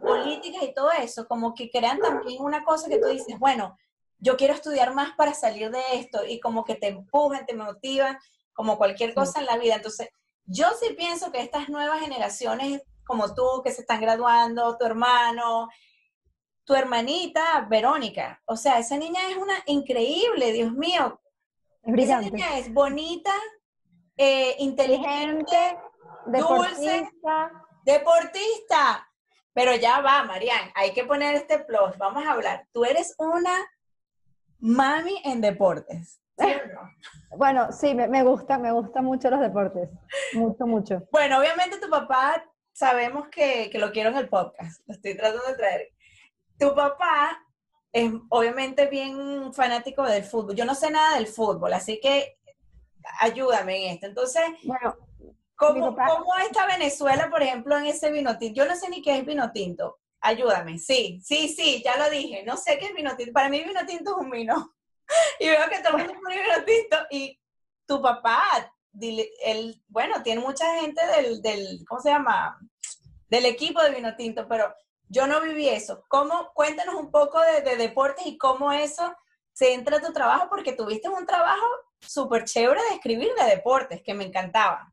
políticas y todo eso, como que crean también una cosa que tú dices, bueno, yo quiero estudiar más para salir de esto y como que te empujan, te motivan, como cualquier cosa en la vida. Entonces, yo sí pienso que estas nuevas generaciones como tú que se están graduando, tu hermano, tu hermanita Verónica. O sea, esa niña es una increíble, Dios mío. Es brillante. Esa niña es bonita, eh, inteligente, dulce, deportista. Pero ya va, Marian, hay que poner este plus. Vamos a hablar. Tú eres una mami en deportes. Bueno, sí, me, me, gusta, me gustan mucho los deportes. Mucho, mucho. Bueno, obviamente tu papá sabemos que, que, lo quiero en el podcast, lo estoy tratando de traer. Tu papá es obviamente bien fanático del fútbol. Yo no sé nada del fútbol, así que ayúdame en esto. Entonces, bueno, ¿cómo, ¿cómo, está Venezuela, por ejemplo, en ese vino tinto? Yo no sé ni qué es vino tinto. Ayúdame. Sí, sí, sí, ya lo dije. No sé qué es vino tinto. Para mí vino tinto es un vino. y veo que todo el mundo pone vino tinto. Y tu papá él, bueno, tiene mucha gente del, del, ¿cómo se llama? Del equipo de vino tinto, pero yo no viví eso. ¿Cómo, cuéntanos un poco de, deportes y cómo eso se entra a tu trabajo? Porque tuviste un trabajo súper chévere de escribir de deportes, que me encantaba.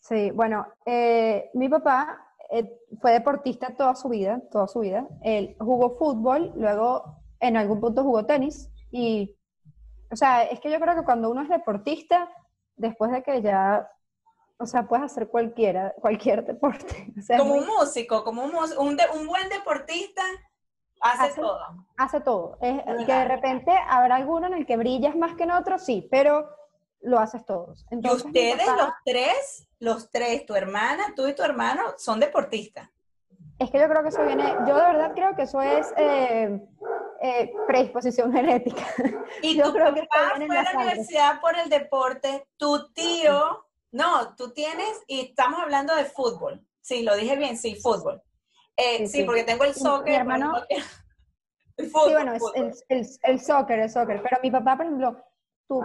Sí, bueno, eh, mi papá eh, fue deportista toda su vida, toda su vida. Él jugó fútbol, luego en algún punto jugó tenis y, o sea, es que yo creo que cuando uno es deportista, después de que ya, o sea, puedes hacer cualquiera, cualquier deporte. como un músico, como un, un, un buen deportista, hace, todo. Hace todo. Es, que de repente habrá alguno en el que brillas más que en otro, sí, pero lo haces todos. Entonces, y ustedes, los tres, los tres, tu hermana, tú y tu hermano, son deportistas. Es que yo creo que eso viene, yo de verdad creo que eso es eh, eh, predisposición genética. Y Yo creo que fue a la universidad por el deporte, tu tío, no, tú tienes, y estamos hablando de fútbol. Sí, lo dije bien, sí, fútbol. Eh, sí, porque tengo el soccer. Mi hermano, el fútbol, sí, bueno, el, el, el, soccer, el soccer. Pero mi papá, por ejemplo,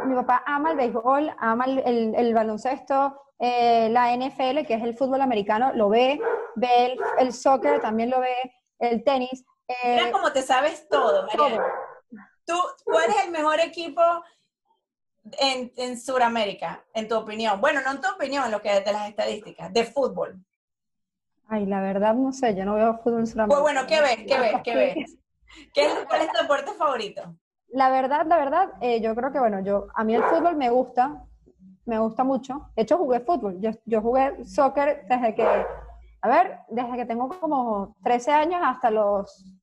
mi papá ama el béisbol, ama el, el baloncesto, eh, la NFL, que es el fútbol americano, lo ve, ve el, soccer, también lo ve, el tenis. Mira eh, cómo te sabes todo, María. ¿Tú, ¿Cuál es el mejor equipo en, en Sudamérica, en tu opinión? Bueno, no en tu opinión, lo que es de las estadísticas, de fútbol. Ay, la verdad no sé, yo no veo fútbol en Sudamérica. Pues bueno, ¿qué ves? ¿Qué ves? ¿Qué ves? ¿Qué, ¿Cuál es tu deporte favorito? La verdad, la verdad, eh, yo creo que, bueno, yo, a mí el fútbol me gusta, me gusta mucho. De hecho, jugué fútbol. Yo, yo jugué soccer desde que, a ver, desde que tengo como 13 años hasta los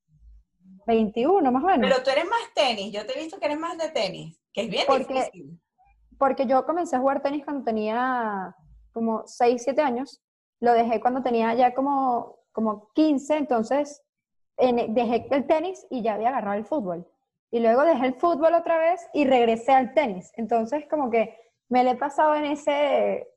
21 más o menos. Pero tú eres más tenis, yo te he visto que eres más de tenis, que es bien porque, difícil. Porque yo comencé a jugar tenis cuando tenía como 6, 7 años, lo dejé cuando tenía ya como, como 15, entonces dejé el tenis y ya había agarrado el fútbol. y luego dejé el fútbol otra vez y regresé al tenis. Entonces, como que me le he pasado en ese,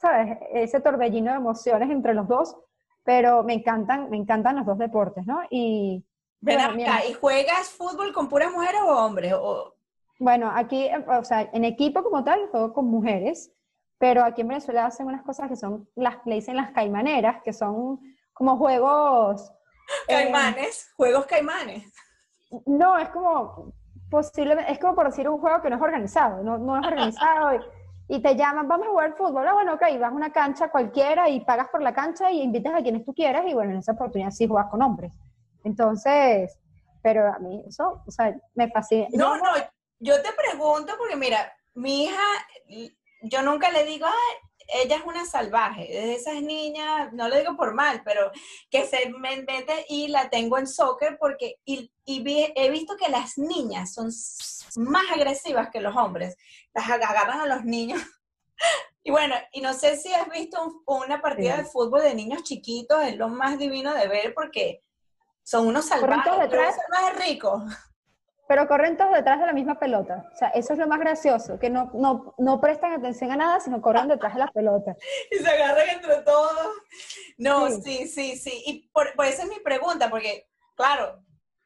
¿sabes? Ese torbellino de emociones entre los dos, pero me encantan, me encantan los dos deportes, ¿no? Y... ¿y juegas fútbol con puras mujeres o hombres? O... Bueno, aquí, o sea, en equipo como tal, juego con mujeres, pero aquí en Venezuela hacen unas cosas que son, las le dicen las caimaneras, que son como juegos... Eh, caimanes, juegos caimanes. No, es como posiblemente, es como por decir un juego que no es organizado, no, no es organizado y, te llaman, vamos a jugar fútbol, ah, bueno, ok, vas a una cancha cualquiera y pagas por la cancha y invitas a quienes tú quieras y bueno, en esa oportunidad sí juegas con hombres. Entonces, pero a mí eso, o sea, me fascina. No, no, yo te pregunto porque mira, mi hija, yo nunca le digo, ay, ella es una salvaje, de esas niñas, no lo digo por mal, pero que se me mete y la tengo en soccer porque y, he visto que las niñas son más agresivas que los hombres, las agarran a los niños. Y bueno, y no sé si has visto una partida de fútbol de niños chiquitos, es lo más divino de ver porque son unos salvajes, pero eso no es rico pero corren todos detrás de la misma pelota. O sea, eso es lo más gracioso, que no, no, no prestan atención a nada, sino corren detrás de la pelota. y se agarran entre todos. No, sí, sí, sí. Y por, por eso es mi pregunta, porque, claro,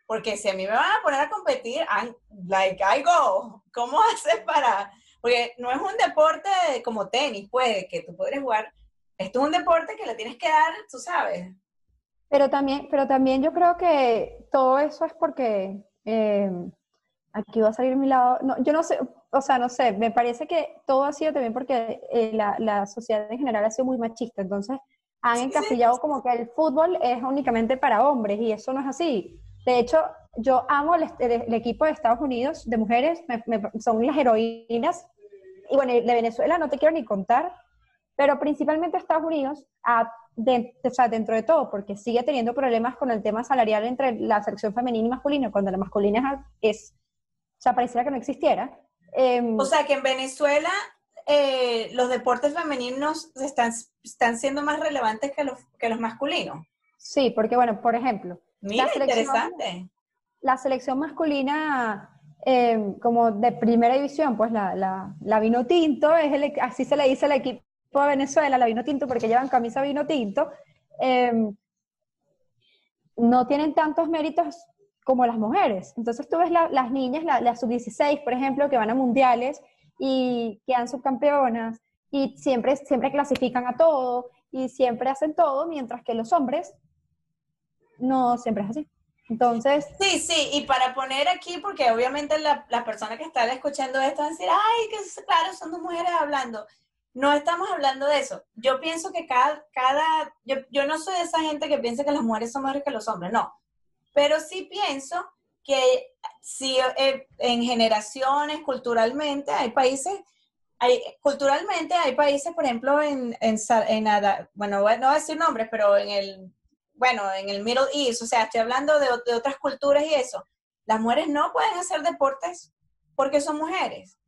porque si a mí me van a poner a competir, I'm, like, I go. ¿Cómo haces para...? Porque no es un deporte como tenis, pues, que tú podrías jugar. Esto es un deporte que le tienes que dar, tú sabes. Pero también, pero también yo creo que todo eso es porque eh, aquí va a salir mi lado, no, yo no sé, o sea, no sé, me parece que todo ha sido también porque eh, la, la, sociedad en general ha sido muy machista, entonces han encasillado como que el fútbol es únicamente para hombres y eso no es así. De hecho, yo amo el, el, equipo de Estados Unidos de mujeres, son las heroínas, y bueno, de Venezuela no te quiero ni contar, pero principalmente Estados Unidos ha o sea, dentro de todo, porque sigue teniendo problemas con el tema salarial entre la selección femenina y masculina, cuando la masculina es, o sea, pareciera que no existiera. Em, o sea, que en Venezuela eh, los deportes femeninos están, están siendo más relevantes que los, que los masculinos. Sí, porque bueno, por ejemplo, Mira, la selección, interesante. La selección masculina em, como de primera división, pues la, la, la vino tinto, es el, así se le dice al equipo de Venezuela, la vino tinto, porque llevan camisa vino tinto, em, no tienen tantos méritos como las mujeres. Entonces tú ves las niñas, las la sub-16, por ejemplo, que van a mundiales y quedan subcampeonas y siempre, siempre clasifican a todo y siempre hacen todo, mientras que los hombres no siempre es así. Entonces... Sí, sí, y para poner aquí, porque obviamente la, la persona que está escuchando esto va a decir, ay, que claro, son dos mujeres hablando no estamos hablando de eso. Yo pienso que cada, cada yo, yo, no soy de esa gente que piensa que las mujeres son mejores que los hombres, no. Pero sí pienso que si eh, en generaciones, culturalmente, hay países, hay, culturalmente hay países, por ejemplo, en, en, en bueno, no voy a decir nombres, pero en el, bueno, en el Middle East, o sea, estoy hablando de, de otras culturas y eso. Las mujeres no pueden hacer deportes porque son mujeres.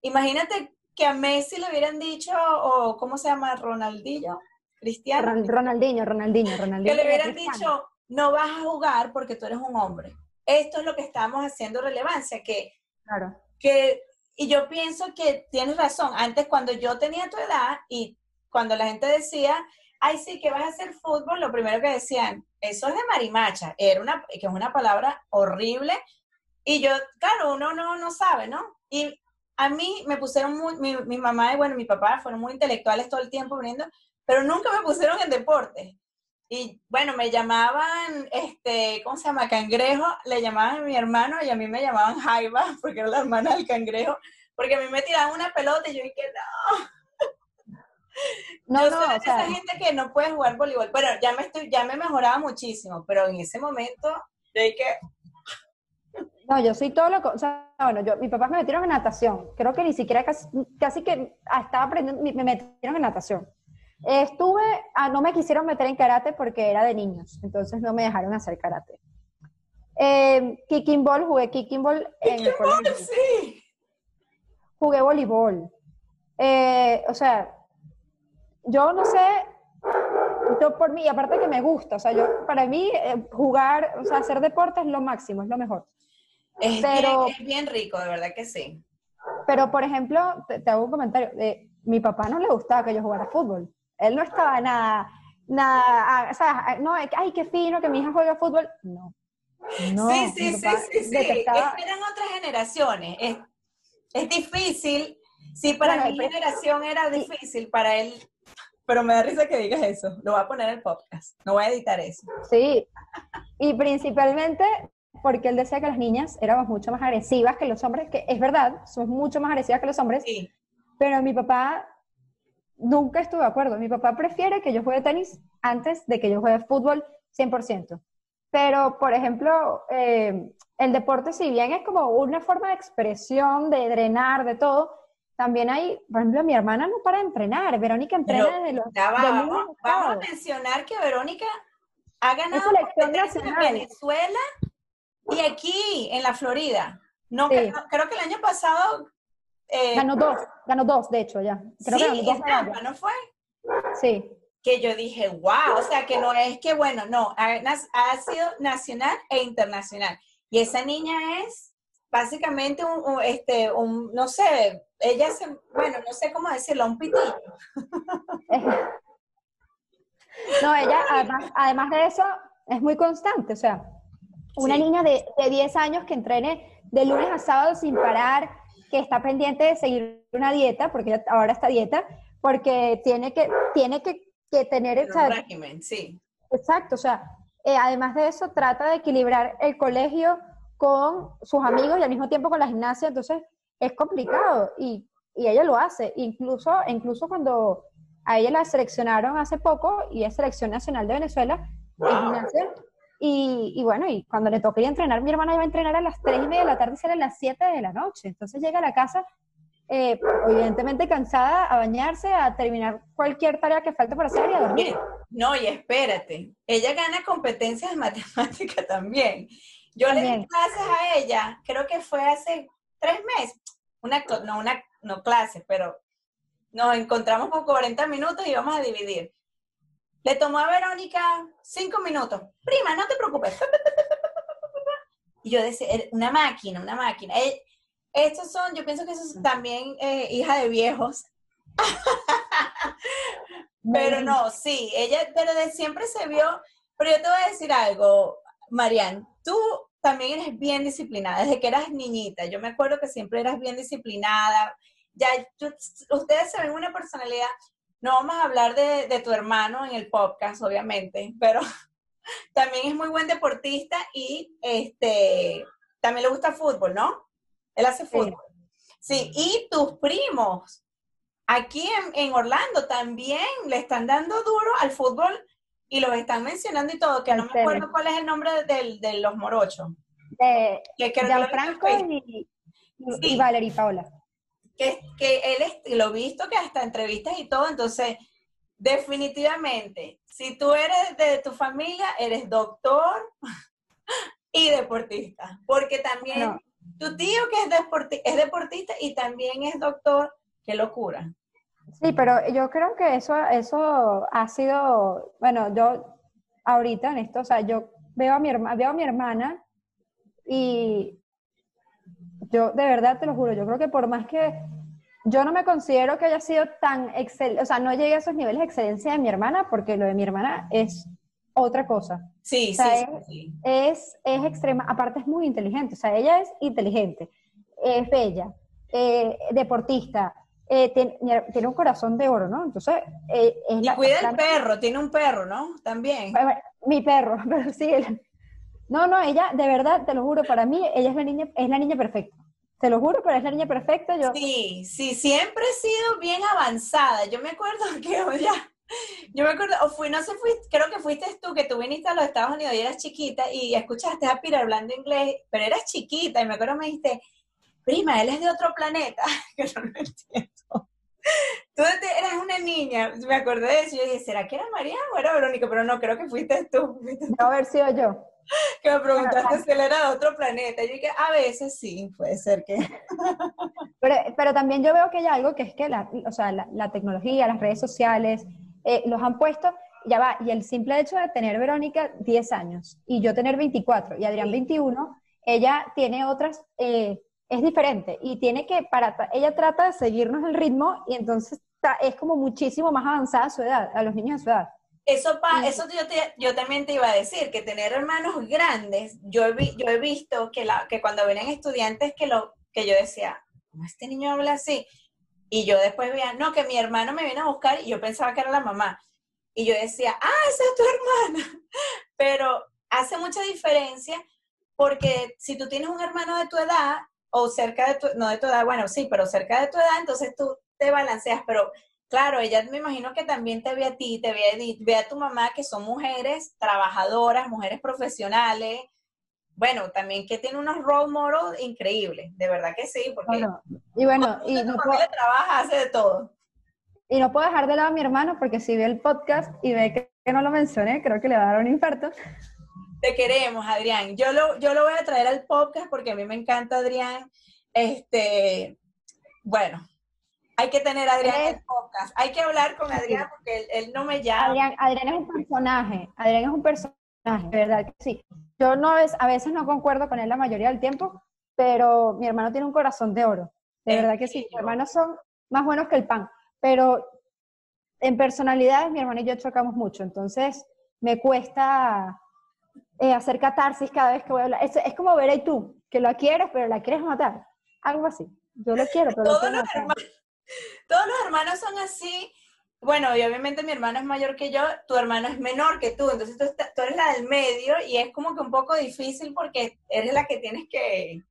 Imagínate que a Messi le hubieran dicho, o ¿cómo se llama? Ronaldinho, Cristiano. Ronaldinho, Ronaldinho, Ronaldinho. Que le hubieran dicho, no vas a jugar porque tú eres un hombre. Esto es lo que estamos haciendo relevancia, que, claro. que, y yo pienso que tienes razón, antes cuando yo tenía tu edad y cuando la gente decía, ay, sí, que vas a hacer fútbol, lo primero que decían, eso es de marimacha, era una, que es una palabra horrible, y yo, claro, uno no, no sabe, ¿no? Y a mí me pusieron muy, mi, mamá y bueno, mi papá fueron muy intelectuales todo el tiempo viniendo, pero nunca me pusieron en deporte. Y bueno, me llamaban, este, ¿cómo se llama? Cangrejo, le llamaban a mi hermano y a mí me llamaban Jaiba, porque era la hermana del cangrejo, porque a mí me tiraban una pelota y yo dije, no. No, yo no, soy de esa gente que no puede jugar voleibol. Bueno, ya me estoy, ya me mejoraba muchísimo, pero en ese momento yo dije, no, yo soy todo lo o sea, bueno, yo, mi papá me metieron en natación, creo que ni siquiera casi, casi que ah, estaba aprendiendo, me metieron en natación. Estuve, ah, no me quisieron meter en karate porque era de niños, entonces no me dejaron hacer karate. Eh, kicking ball, jugué kicking ball en el colegio. Sí. Jugué voleibol. Eh, o sea, yo no sé, yo por mí, aparte que me gusta, o sea, yo, para mí eh, jugar, o sea, hacer deporte es lo máximo, es lo mejor. Es, Pero- bien, es bien rico, de verdad que sí. Pero, por ejemplo, te, te hago un comentario. De, mi papá no le gustaba que yo jugara fútbol. Él no estaba nada, nada, ah, o sea, no, es que, ay, qué fino que mi hija juega fútbol. No. No, sí, sí, sí, sí, sí. detestaba- Es eran otras generaciones. Es, es difícil. Sí, para Bueno, mi pero- generación era difícil, para él. Pero me da risa que digas eso. Lo voy a poner en el podcast. No voy a editar eso. Sí, y principalmente porque él decía que las niñas éramos mucho más agresivas que los hombres, que es verdad, somos mucho más agresivas que los hombres, Sí. pero mi papá nunca estuvo de acuerdo. Mi papá prefiere que yo juegue tenis antes de que yo juegue fútbol 100%. Pero, por ejemplo, eh, el deporte, si bien es como una forma de expresión, de drenar, de todo, también hay, por ejemplo, mi hermana no para de entrenar. Verónica entrena Pero desde los de vamos, vamos a mencionar que Verónica ha ganado en nacional. Venezuela y aquí, en la Florida. No, Sí. creo, creo que el año pasado. eh, Ganó dos, ganó dos, de hecho, ya. Creo que ganó sí, dos. ¿no fue? Sí, Que yo dije, wow, o sea, que no es que, bueno, no, ha, sido nacional e internacional. Y esa niña es básicamente un, un, este, un, no sé, ella se, bueno, no sé cómo decirlo, un pitillo. No, ella, además, además de eso, es muy constante. O sea, una Sí. niña de, de 10 años que entrene de lunes a sábado sin parar, que está pendiente de seguir una dieta, porque ahora está dieta, porque tiene que, tiene que, que tener, Un régimen, sí. exacto, o sea, eh, además de eso, trata de equilibrar el colegio con sus amigos y al mismo tiempo con la gimnasia, entonces es complicado y, y ella lo hace, incluso, incluso cuando a ella la seleccionaron hace poco y es selección nacional de Venezuela en Wow. gimnasia, y, y bueno, y cuando le toca ir a entrenar, mi hermana iba a entrenar a las 3 y media de la tarde y sale a las 7 de la noche, entonces llega a la casa eh, evidentemente cansada, a bañarse, a terminar cualquier tarea que falte por hacer y a dormir. No, y espérate, ella gana competencias de matemática también. Yo le di clases a ella, creo que fue hace tres meses, una, no una, no clases, pero nos encontramos por 40 minutos y vamos a dividir. Le tomó a Verónica cinco minutos. Prima, no te preocupes. Y yo decía, "Er- una máquina, una máquina. Estos son, yo pienso que esos son también eh, hija de viejos. Pero no, sí, ella, pero de siempre se vio, pero yo te voy a decir algo, Marian, tú también eres bien disciplinada, desde que eras niñita, yo me acuerdo que siempre eras bien disciplinada, ya tú- ustedes se ven una personalidad, no vamos a hablar de, de tu hermano en el podcast, obviamente, pero también es muy buen deportista y este, también le gusta fútbol, ¿no? Él hace fútbol. Sí, y tus primos, aquí en, en Orlando también le están dando duro al fútbol y los están mencionando y todo, que no me acuerdo cuál es el nombre de los morochos. de Que, que Facebook, y, y, Sí. y Valerie Paola. Que, que él es, lo visto que hasta entrevistas y todo, entonces definitivamente, si tú eres de tu familia, eres doctor y deportista, porque también No. tu tío que es, deporti- es deportista y también es doctor, qué locura. Sí, pero yo creo que eso, eso ha sido, bueno, yo ahorita en esto, o sea, yo veo a mi, herma- veo a mi hermana y yo de verdad te lo juro, yo creo que por más que yo no me considero que haya sido tan excelente, o sea, no llegué a esos niveles de excelencia de mi hermana, porque lo de mi hermana es otra cosa. Sí, O sea, sí, es- sí, es, es extrema, aparte es muy inteligente, o sea, ella es inteligente, es bella, eh, deportista, eh, tiene, tiene un corazón de oro, ¿no? Entonces, eh, es Y la- cuida el perro, tiene un perro, ¿no? También. Mi perro, pero sí. él- No, no, ella, de verdad, te lo juro, para mí, ella es la niña, es la niña perfecta. Te lo juro, pero es la niña perfecta. Yo, Sí, sí, siempre he sido bien avanzada. Yo me acuerdo que, o ya, yo me acuerdo, o fui, no sé, fui, creo que fuiste tú, que tú viniste a los Estados Unidos y eras chiquita y escuchaste a Pira hablando inglés, pero eras chiquita y me acuerdo me dijiste, prima, él es de otro planeta, que no lo entiendo. Tú eras una niña, me acordé de eso, yo dije, ¿será que era María o era Verónica? Pero no, creo que fuiste tú, fuiste tú no haber sido yo. Que me preguntaste si él era de otro planeta. Yo dije, a veces sí, puede ser que... Pero, pero también yo veo que hay algo que es que la, o sea, la, la tecnología, las redes sociales, eh, los han puesto, ya va, y el simple hecho de tener Verónica 10 años y yo tener 24 y Adrián Sí. 21, ella tiene otras, eh, es diferente y tiene que, para, ella trata de seguirnos el ritmo y entonces es como muchísimo más avanzada a su edad, a los niños de su edad. Eso, pa, eso yo, yo también te iba a decir, que tener hermanos grandes, yo he, yo he visto que, la, que cuando vienen estudiantes que, lo, que yo decía, ¿cómo este niño habla así? Y yo después veía, no, que mi hermano me viene a buscar y yo pensaba que era la mamá. Y yo decía, ah, esa es tu hermana. Pero hace mucha diferencia porque si tú tienes un hermano de tu edad o cerca de tu, no de tu edad, bueno, sí, pero cerca de tu edad, entonces tú te balanceas. Pero claro, ella me imagino que también te ve a ti, te ve a Edith, ve a tu mamá, que son mujeres trabajadoras, mujeres profesionales, bueno, también que tiene unos role models increíbles, de verdad que sí, porque y bueno, y no puedo, trabaja, hace de todo. Y no puedo dejar de lado a mi hermano porque si ve el podcast y ve que, no lo mencioné, creo que le va a dar un infarto. Te queremos, Adrián. Yo lo, yo lo voy a traer al podcast porque a mí me encanta Adrián. Este, bueno, hay que tener a Adrián en el podcast. Hay que hablar con Adrián porque él, no me llama. Adrián, Adrián es un personaje. Adrián es un personaje, de verdad que sí. Yo no, a veces no concuerdo con él la mayoría del tiempo, pero mi hermano tiene un corazón de oro. De verdad que sí. Mis hermanos son más buenos que el pan. Pero en personalidades mi hermano y yo chocamos mucho. Entonces me cuesta eh, hacer catarsis cada vez que voy a hablar. Es, es como ver ahí tú, que lo quieres, pero la quieres matar. Algo así. Yo lo quiero, pero todos, lo los hermanos, todos los hermanos son así bueno, y obviamente mi hermano es mayor que yo, tu hermano es menor que tú, entonces tú, eres la del medio y es como que un poco difícil porque eres la que tienes que,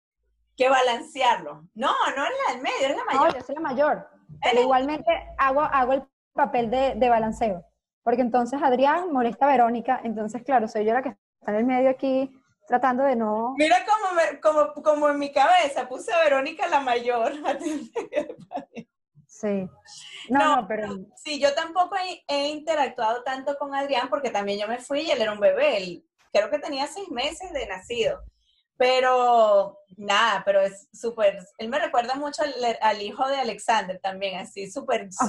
balancearlo. No, no eres la del medio, eres la mayor. No, yo soy la mayor. Pero igualmente hago, hago el papel de, balanceo, porque entonces Adrián molesta a Verónica, entonces claro, soy yo la que está en el medio aquí tratando de no... Mira como, como, como en mi cabeza puse a Verónica la mayor. Sí. No, pero... Sí, yo tampoco he, interactuado tanto con Adrián porque también yo me fui y él era un bebé. Él, creo que tenía seis meses de nacido. Pero nada, pero es súper, él me recuerda mucho al, hijo de Alexander también, así súper, ah,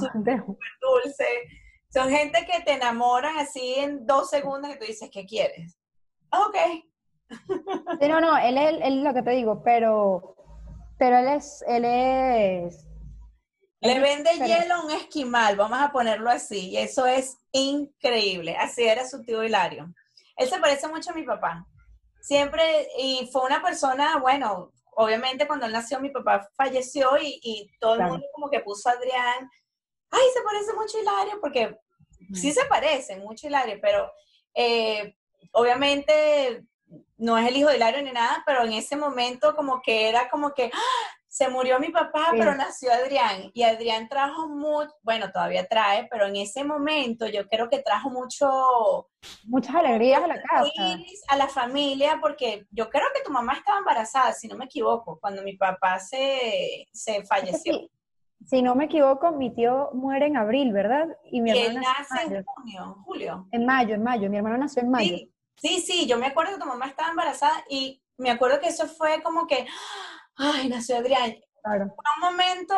dulce. Son gente que te enamoran así en dos segundos y tú dices, ¿qué quieres? Ok. Sí, no, no, él es, él es lo que te digo, pero, pero él es, él es le vende hielo a un esquimal, vamos a ponerlo así, y eso es increíble. Así era su tío Hilario. Él se parece mucho a mi papá. Siempre, y fue una persona, bueno, obviamente cuando él nació mi papá falleció y, todo el mundo como que puso a Adrián, ay, se parece mucho a Hilario, porque sí se parece mucho a Hilario, pero eh, obviamente no es el hijo de Hilario ni nada, pero en ese momento como que era como que, ¡ah! Se murió mi papá, pero nació Adrián. Y Adrián trajo mucho, bueno, todavía trae, pero en ese momento yo creo que trajo mucho... Muchas alegrías a la casa. A la familia, porque yo creo que tu mamá estaba embarazada, si no me equivoco, cuando mi papá se, se falleció. Si no me equivoco, mi tío muere en abril, ¿verdad? Y mi hermano nace en, junio, julio. En mayo, en mayo. Mi hermano nació en mayo. Sí, sí, yo me acuerdo que tu mamá estaba embarazada y me acuerdo que eso fue como que ay, nació Adrián. Claro. un momento,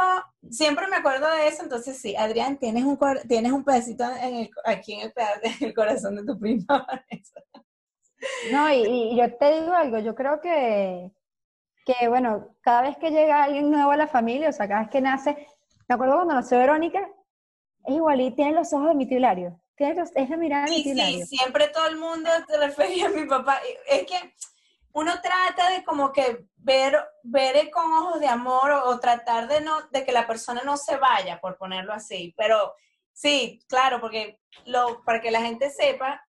siempre me acuerdo de eso, entonces sí, Adrián, tienes un, tienes un pedacito aquí en el, corazón de tu prima. no, y, yo te digo algo, yo creo que, que, bueno, cada vez que llega alguien nuevo a la familia, o sea, cada vez que nace, me acuerdo cuando nació Verónica, es igual y tiene los ojos de mi Hilario. Tiene los, es la mirada de mi Sí, siempre todo el mundo te refería a mi papá. Es que uno trata de como que ver, ver con ojos de amor o, tratar de, no, de que la persona no se vaya, por ponerlo así. Pero sí, claro, porque lo, para que la gente sepa,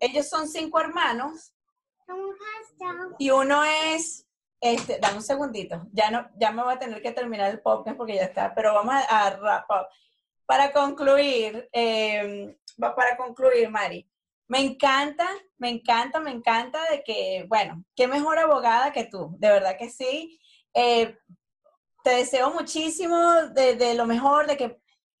ellos son cinco hermanos y uno es, este, dame un segundito, ya, no, ya me voy a tener que terminar el podcast porque ya está, pero vamos a, a Para concluir, eh, para concluir, Mari, me encanta, me encanta, me encanta de que, bueno, qué mejor abogada que tú, de verdad que sí. Eh, te deseo muchísimo de, lo mejor, de que,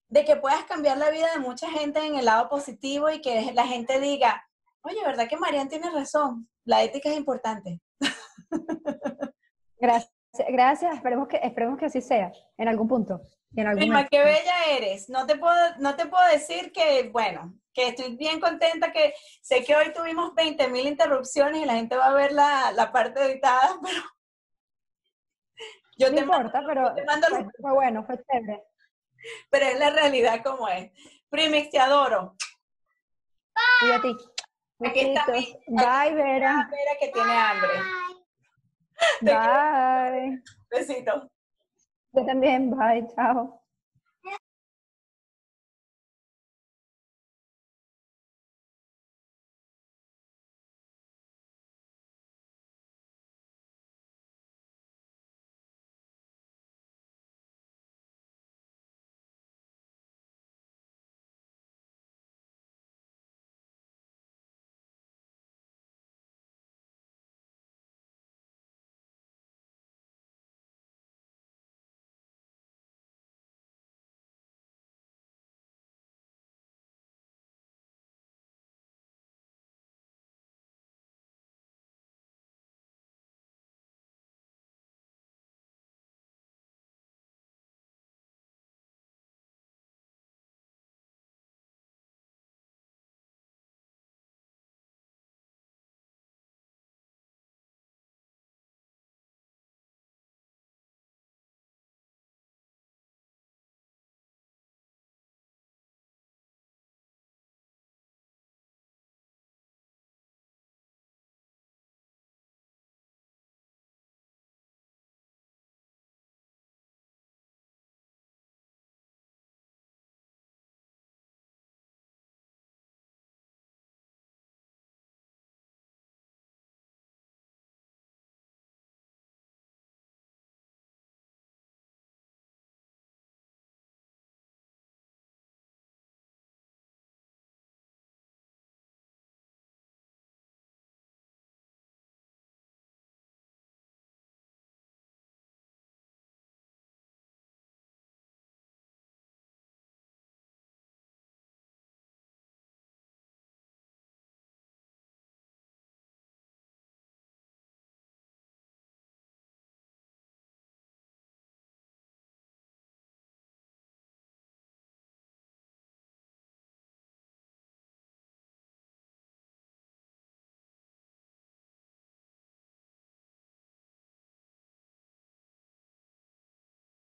de que puedas cambiar la vida de mucha gente en el lado positivo y que la gente diga, oye, ¿verdad que Marian tiene razón? La ética es importante. Gracias, gracias. Esperemos que, esperemos que así sea, en algún punto. Prima, qué bella eres. No te puedo, no te puedo decir que, bueno, que estoy bien contenta, que sé que hoy tuvimos 20 mil interrupciones y la gente va a ver la, la parte editada, pero yo no te importa, pero fue, bueno, fue chévere. Pero es la realidad como es. Primix, te adoro. Y a ti. Aquí está Bye, Vera. Vera que tiene hambre. Bye. Besito. Yo también, bye, chao.